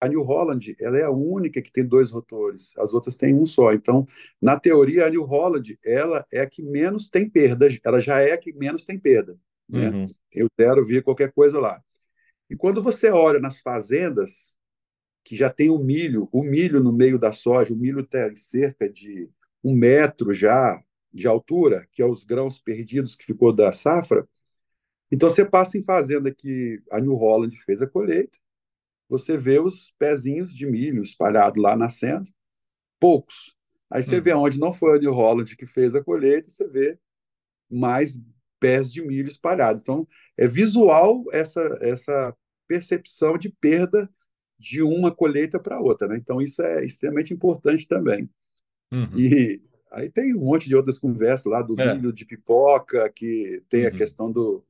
a New Holland ela é a única que tem dois rotores, as outras têm um só. Então, na teoria, a New Holland ela é a que menos tem perda, ela já é a que menos tem perda. Né? Uhum. Tem o zero, vir qualquer coisa lá. E quando você olha nas fazendas, que já tem o milho, o milho no meio da soja, o milho tem cerca de um metro já de altura, que é os grãos perdidos que ficou da safra. Então você passa em fazenda que a New Holland fez a colheita, você vê os pezinhos de milho espalhados lá nascendo, poucos. Aí você hum. vê onde não foi a New Holland que fez a colheita, você vê mais pés de milho espalhados. Então, é visual essa, essa percepção de perda de uma colheita para outra. Né? Então, isso é extremamente importante também. Uhum. E aí tem um monte de outras conversas lá do é. milho de pipoca, que tem uhum. a questão do,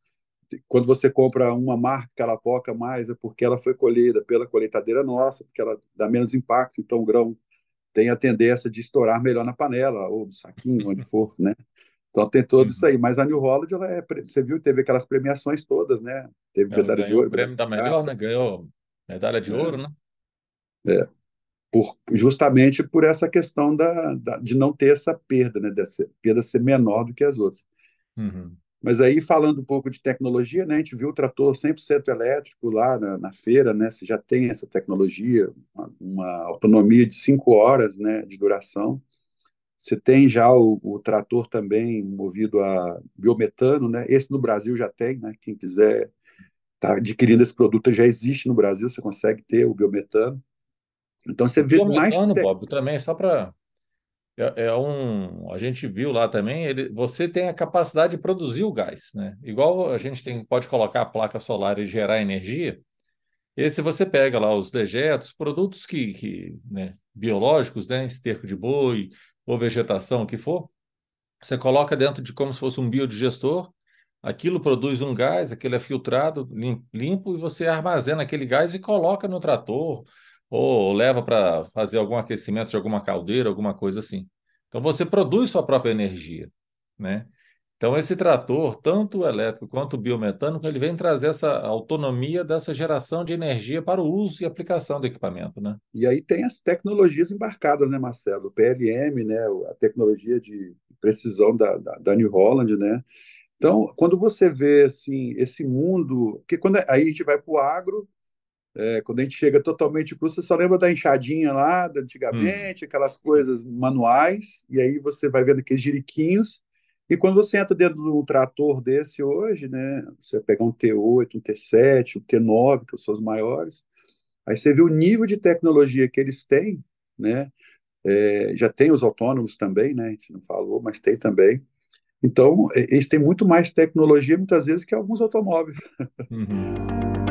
quando você compra uma marca que ela poca mais, é porque ela foi colhida pela colheitadeira nossa, porque ela dá menos impacto, então o grão tem a tendência de estourar melhor na panela, ou no saquinho, onde for, né? Então tem tudo isso uhum. aí. Mas a New Holland, ela é, você viu, teve aquelas premiações todas, né? Teve ela medalha de ouro. o prêmio da melhor, né? Ganhou medalha de é. ouro, né? É. Por, justamente por essa questão da, da, de não ter essa perda, né? Dessa perda ser menor do que as outras. Uhum. Mas aí, falando um pouco de tecnologia, né, a gente viu o trator 100% elétrico lá na, na, feira, né, você já tem essa tecnologia, uma, uma, autonomia de cinco horas né, de duração. Você tem já o, o, trator também movido a biometano, né, esse no Brasil já tem, né, quem quiser tá adquirindo esse produto já existe no Brasil, você consegue ter o biometano. Então você o vê biometano, mais... Bob, também, só para é, é, um. A gente viu lá também, ele, você tem a capacidade de produzir o gás, né? Igual a gente tem, pode colocar a placa solar e gerar energia. Esse você pega lá os dejetos, produtos que, que né, biológicos, né, esterco de boi ou vegetação, o que for, você coloca dentro de como se fosse um biodigestor, aquilo produz um gás, aquilo é filtrado, limpo, e você armazena aquele gás e coloca no trator ou leva para fazer algum aquecimento de alguma caldeira, alguma coisa assim. Então você produz sua própria energia, né? Então esse trator, tanto elétrico quanto biomecânico, ele vem trazer essa autonomia dessa geração de energia para o uso e aplicação do equipamento, né? E aí tem as tecnologias embarcadas, né, Marcelo? O PLM, né, a tecnologia de precisão da, da, da New Holland, né? Então, quando você vê assim esse mundo, que quando aí a gente vai para o agro, é, quando a gente chega totalmente cru, você só lembra da enxadinha lá, da antigamente, hum. aquelas coisas manuais, e aí você vai vendo aqueles jiriquinhos. E quando você entra dentro de um trator desse hoje, né, você vai pegar um T8, um T7, um T9, que são os maiores, aí você vê o nível de tecnologia que eles têm, né? É, já tem os autônomos também, né? A gente não falou, mas tem também. Então, eles têm muito mais tecnologia, muitas vezes, que alguns automóveis. Uhum.